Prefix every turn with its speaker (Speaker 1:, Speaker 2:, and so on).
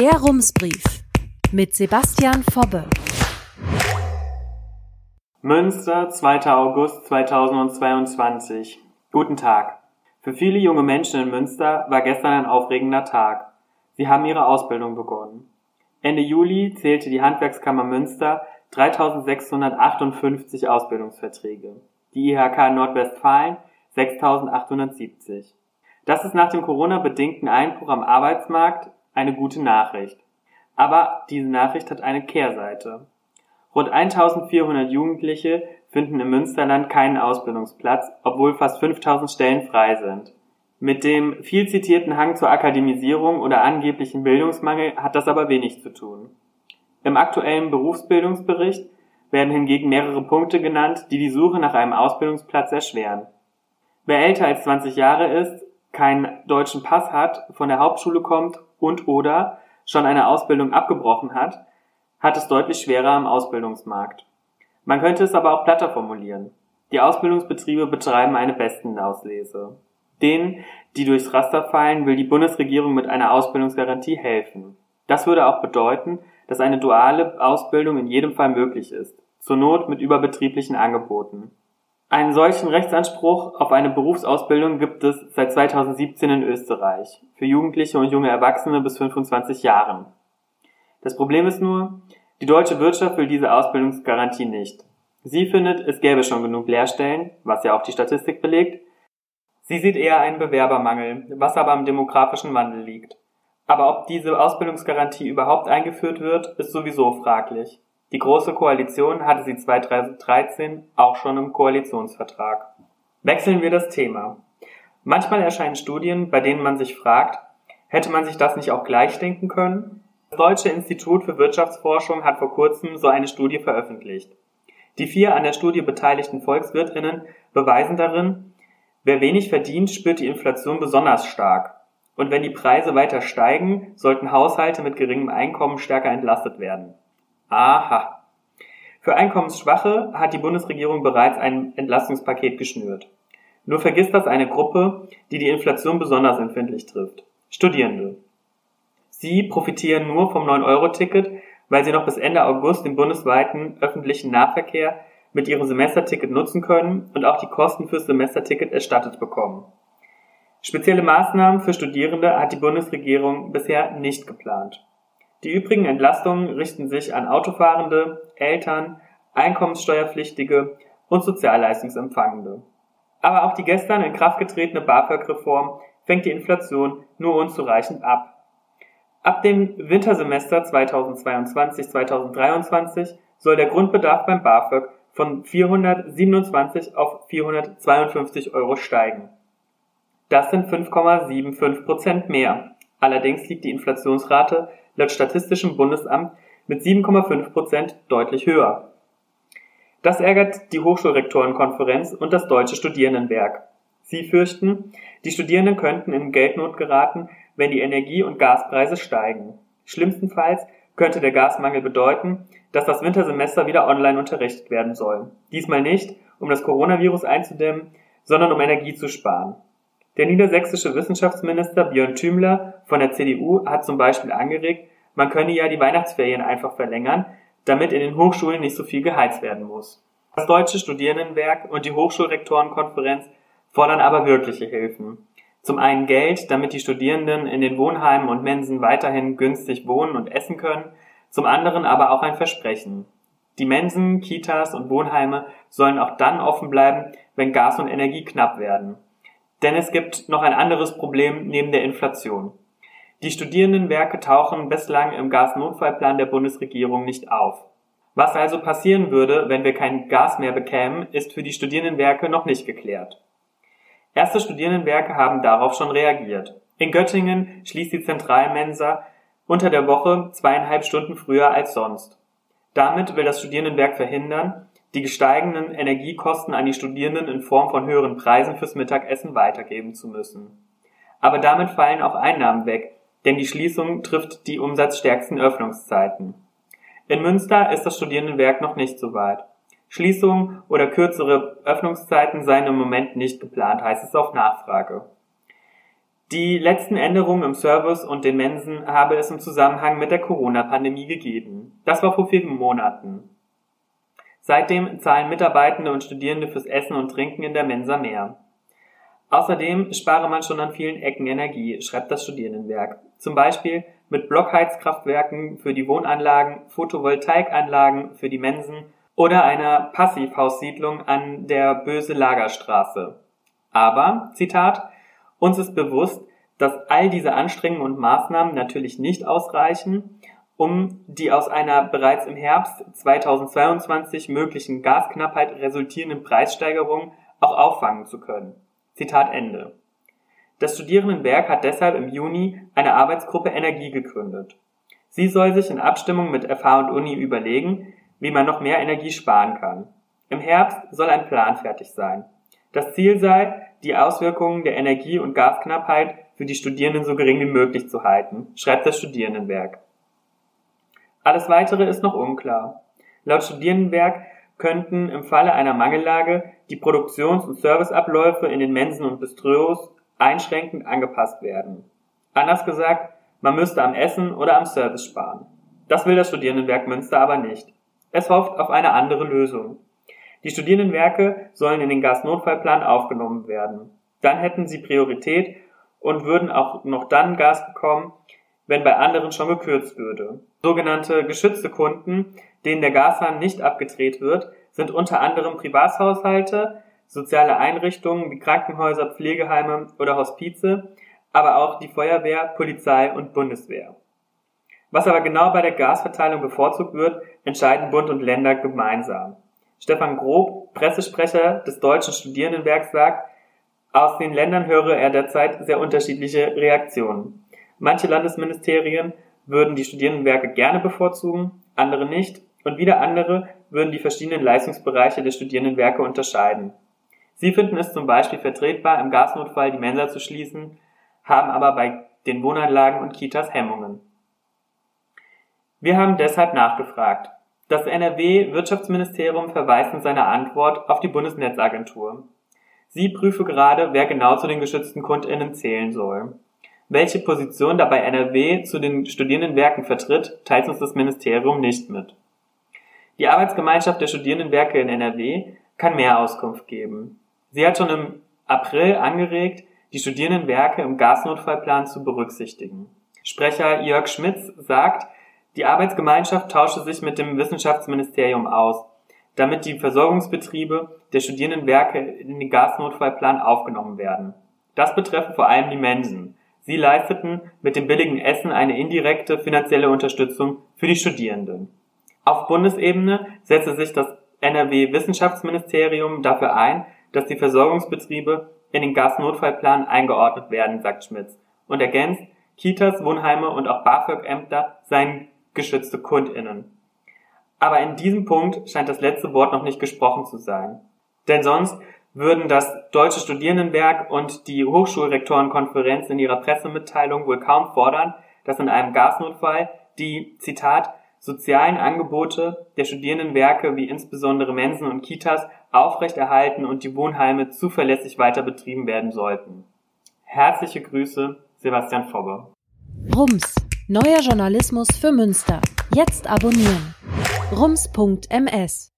Speaker 1: Der Rumsbrief mit Sebastian Fobbe.
Speaker 2: Münster, 2. August 2022. Guten Tag. Für viele junge Menschen in Münster war gestern ein aufregender Tag. Sie haben ihre Ausbildung begonnen. Ende Juli zählte die Handwerkskammer Münster 3658 Ausbildungsverträge. Die IHK Nordwestfalen 6870. Das ist nach dem Corona-bedingten Einbruch am Arbeitsmarkt eine gute Nachricht. Aber diese Nachricht hat eine Kehrseite. Rund 1400 Jugendliche finden im Münsterland keinen Ausbildungsplatz, obwohl fast 5000 Stellen frei sind. Mit dem viel zitierten Hang zur Akademisierung oder angeblichen Bildungsmangel hat das aber wenig zu tun. Im aktuellen Berufsbildungsbericht werden hingegen mehrere Punkte genannt, die die Suche nach einem Ausbildungsplatz erschweren. Wer älter als 20 Jahre ist, keinen deutschen Pass hat, von der Hauptschule kommt und oder schon eine Ausbildung abgebrochen hat, hat es deutlich schwerer am Ausbildungsmarkt. Man könnte es aber auch platter formulieren. Die Ausbildungsbetriebe betreiben eine Bestenauslese. Denen, die durchs Raster fallen, will die Bundesregierung mit einer Ausbildungsgarantie helfen. Das würde auch bedeuten, dass eine duale Ausbildung in jedem Fall möglich ist, zur Not mit überbetrieblichen Angeboten. Einen solchen Rechtsanspruch auf eine Berufsausbildung gibt es seit 2017 in Österreich für Jugendliche und junge Erwachsene bis 25 Jahren. Das Problem ist nur, die deutsche Wirtschaft will diese Ausbildungsgarantie nicht. Sie findet, es gäbe schon genug Lehrstellen, was ja auch die Statistik belegt. Sie sieht eher einen Bewerbermangel, was aber am demografischen Wandel liegt. Aber ob diese Ausbildungsgarantie überhaupt eingeführt wird, ist sowieso fraglich. Die Große Koalition hatte sie 2013 auch schon im Koalitionsvertrag. Wechseln wir das Thema. Manchmal erscheinen Studien, bei denen man sich fragt, hätte man sich das nicht auch gleich denken können? Das Deutsche Institut für Wirtschaftsforschung hat vor kurzem so eine Studie veröffentlicht. Die vier an der Studie beteiligten Volkswirtinnen beweisen darin, wer wenig verdient, spürt die Inflation besonders stark. Und wenn die Preise weiter steigen, sollten Haushalte mit geringem Einkommen stärker entlastet werden. Aha. Für Einkommensschwache hat die Bundesregierung bereits ein Entlastungspaket geschnürt. Nur vergisst das eine Gruppe, die die Inflation besonders empfindlich trifft. Studierende. Sie profitieren nur vom 9-Euro-Ticket, weil sie noch bis Ende August den bundesweiten öffentlichen Nahverkehr mit ihrem Semesterticket nutzen können und auch die Kosten fürs Semesterticket erstattet bekommen. Spezielle Maßnahmen für Studierende hat die Bundesregierung bisher nicht geplant. Die übrigen Entlastungen richten sich an Autofahrende, Eltern, Einkommenssteuerpflichtige und Sozialleistungsempfangende. Aber auch die gestern in Kraft getretene BAföG-Reform fängt die Inflation nur unzureichend ab. Ab dem Wintersemester 2022-2023 soll der Grundbedarf beim BAföG von 427 auf 452 Euro steigen. Das sind 5,75 Prozent mehr. Allerdings liegt die Inflationsrate laut Statistischem Bundesamt mit 7,5 Prozent deutlich höher. Das ärgert die Hochschulrektorenkonferenz und das Deutsche Studierendenwerk. Sie fürchten, die Studierenden könnten in Geldnot geraten, wenn die Energie- und Gaspreise steigen. Schlimmstenfalls könnte der Gasmangel bedeuten, dass das Wintersemester wieder online unterrichtet werden soll. Diesmal nicht, um das Coronavirus einzudämmen, sondern um Energie zu sparen. Der niedersächsische Wissenschaftsminister Björn Thümler von der CDU hat zum Beispiel angeregt, man könne ja die Weihnachtsferien einfach verlängern, damit in den Hochschulen nicht so viel geheizt werden muss. Das Deutsche Studierendenwerk und die Hochschulrektorenkonferenz fordern aber wirkliche Hilfen. Zum einen Geld, damit die Studierenden in den Wohnheimen und Mensen weiterhin günstig wohnen und essen können, zum anderen aber auch ein Versprechen. Die Mensen, Kitas und Wohnheime sollen auch dann offen bleiben, wenn Gas und Energie knapp werden. Denn es gibt noch ein anderes Problem neben der Inflation. Die Studierendenwerke tauchen bislang im Gasnotfallplan der Bundesregierung nicht auf. Was also passieren würde, wenn wir kein Gas mehr bekämen, ist für die Studierendenwerke noch nicht geklärt. Erste Studierendenwerke haben darauf schon reagiert. In Göttingen schließt die Zentralmensa unter der Woche zweieinhalb Stunden früher als sonst. Damit will das Studierendenwerk verhindern, die gesteigenden Energiekosten an die Studierenden in Form von höheren Preisen fürs Mittagessen weitergeben zu müssen. Aber damit fallen auch Einnahmen weg, denn die Schließung trifft die umsatzstärksten Öffnungszeiten. In Münster ist das Studierendenwerk noch nicht so weit. Schließungen oder kürzere Öffnungszeiten seien im Moment nicht geplant, heißt es auf Nachfrage. Die letzten Änderungen im Service und den Mensen habe es im Zusammenhang mit der Corona-Pandemie gegeben. Das war vor vier Monaten. Seitdem zahlen Mitarbeitende und Studierende fürs Essen und Trinken in der Mensa mehr. Außerdem spare man schon an vielen Ecken Energie, schreibt das Studierendenwerk. Zum Beispiel mit Blockheizkraftwerken für die Wohnanlagen, Photovoltaikanlagen für die Mensen oder einer Passivhaussiedlung an der Böse Lagerstraße. Aber, Zitat, uns ist bewusst, dass all diese Anstrengungen und Maßnahmen natürlich nicht ausreichen, um die aus einer bereits im Herbst 2022 möglichen Gasknappheit resultierenden Preissteigerungen auch auffangen zu können. Zitat Ende. Das Studierendenwerk hat deshalb im Juni eine Arbeitsgruppe Energie gegründet. Sie soll sich in Abstimmung mit FH und Uni überlegen, wie man noch mehr Energie sparen kann. Im Herbst soll ein Plan fertig sein. Das Ziel sei, die Auswirkungen der Energie- und Gasknappheit für die Studierenden so gering wie möglich zu halten, schreibt das Studierendenwerk. Alles weitere ist noch unklar. Laut Studierendenwerk könnten im Falle einer Mangellage die Produktions- und Serviceabläufe in den Mensen und Bistros einschränkend angepasst werden. Anders gesagt, man müsste am Essen oder am Service sparen. Das will das Studierendenwerk Münster aber nicht. Es hofft auf eine andere Lösung. Die Studierendenwerke sollen in den Gasnotfallplan aufgenommen werden. Dann hätten sie Priorität und würden auch noch dann Gas bekommen, wenn bei anderen schon gekürzt würde. Sogenannte geschützte Kunden, denen der Gashahn nicht abgedreht wird, sind unter anderem Privathaushalte, soziale Einrichtungen wie Krankenhäuser, Pflegeheime oder Hospize, aber auch die Feuerwehr, Polizei und Bundeswehr. Was aber genau bei der Gasverteilung bevorzugt wird, entscheiden Bund und Länder gemeinsam. Stefan Grob, Pressesprecher des Deutschen Studierendenwerks, sagt, aus den Ländern höre er derzeit sehr unterschiedliche Reaktionen. Manche Landesministerien würden die Studierendenwerke gerne bevorzugen, andere nicht, und wieder andere würden die verschiedenen Leistungsbereiche der Studierendenwerke unterscheiden. Sie finden es zum Beispiel vertretbar, im Gasnotfall die Mensa zu schließen, haben aber bei den Wohnanlagen und Kitas Hemmungen. Wir haben deshalb nachgefragt. Das NRW-Wirtschaftsministerium verweist in seiner Antwort auf die Bundesnetzagentur. Sie prüfe gerade, wer genau zu den geschützten KundInnen zählen soll. Welche Position dabei NRW zu den Studierendenwerken vertritt, teilt uns das Ministerium nicht mit. Die Arbeitsgemeinschaft der Studierendenwerke in NRW kann mehr Auskunft geben. Sie hat schon im April angeregt, die Studierendenwerke im Gasnotfallplan zu berücksichtigen. Sprecher Jörg Schmitz sagt, die Arbeitsgemeinschaft tauschte sich mit dem Wissenschaftsministerium aus, damit die Versorgungsbetriebe der Studierendenwerke in den Gasnotfallplan aufgenommen werden. Das betreffe vor allem die Mensen. Sie leisteten mit dem billigen Essen eine indirekte finanzielle Unterstützung für die Studierenden. Auf Bundesebene setzte sich das NRW Wissenschaftsministerium dafür ein, dass die Versorgungsbetriebe in den Gasnotfallplan eingeordnet werden, sagt Schmitz und ergänzt, Kitas, Wohnheime und auch BAföG-Ämter seien geschützte KundInnen. Aber in diesem Punkt scheint das letzte Wort noch nicht gesprochen zu sein. Denn sonst würden das Deutsche Studierendenwerk und die Hochschulrektorenkonferenz in ihrer Pressemitteilung wohl kaum fordern, dass in einem Gasnotfall die, Zitat, sozialen Angebote der Studierendenwerke wie insbesondere Mensen und Kitas aufrechterhalten und die Wohnheime zuverlässig weiter betrieben werden sollten. Herzliche Grüße, Sebastian Fobbe.
Speaker 1: Rums Neuer Journalismus für Münster. Jetzt abonnieren. rums.ms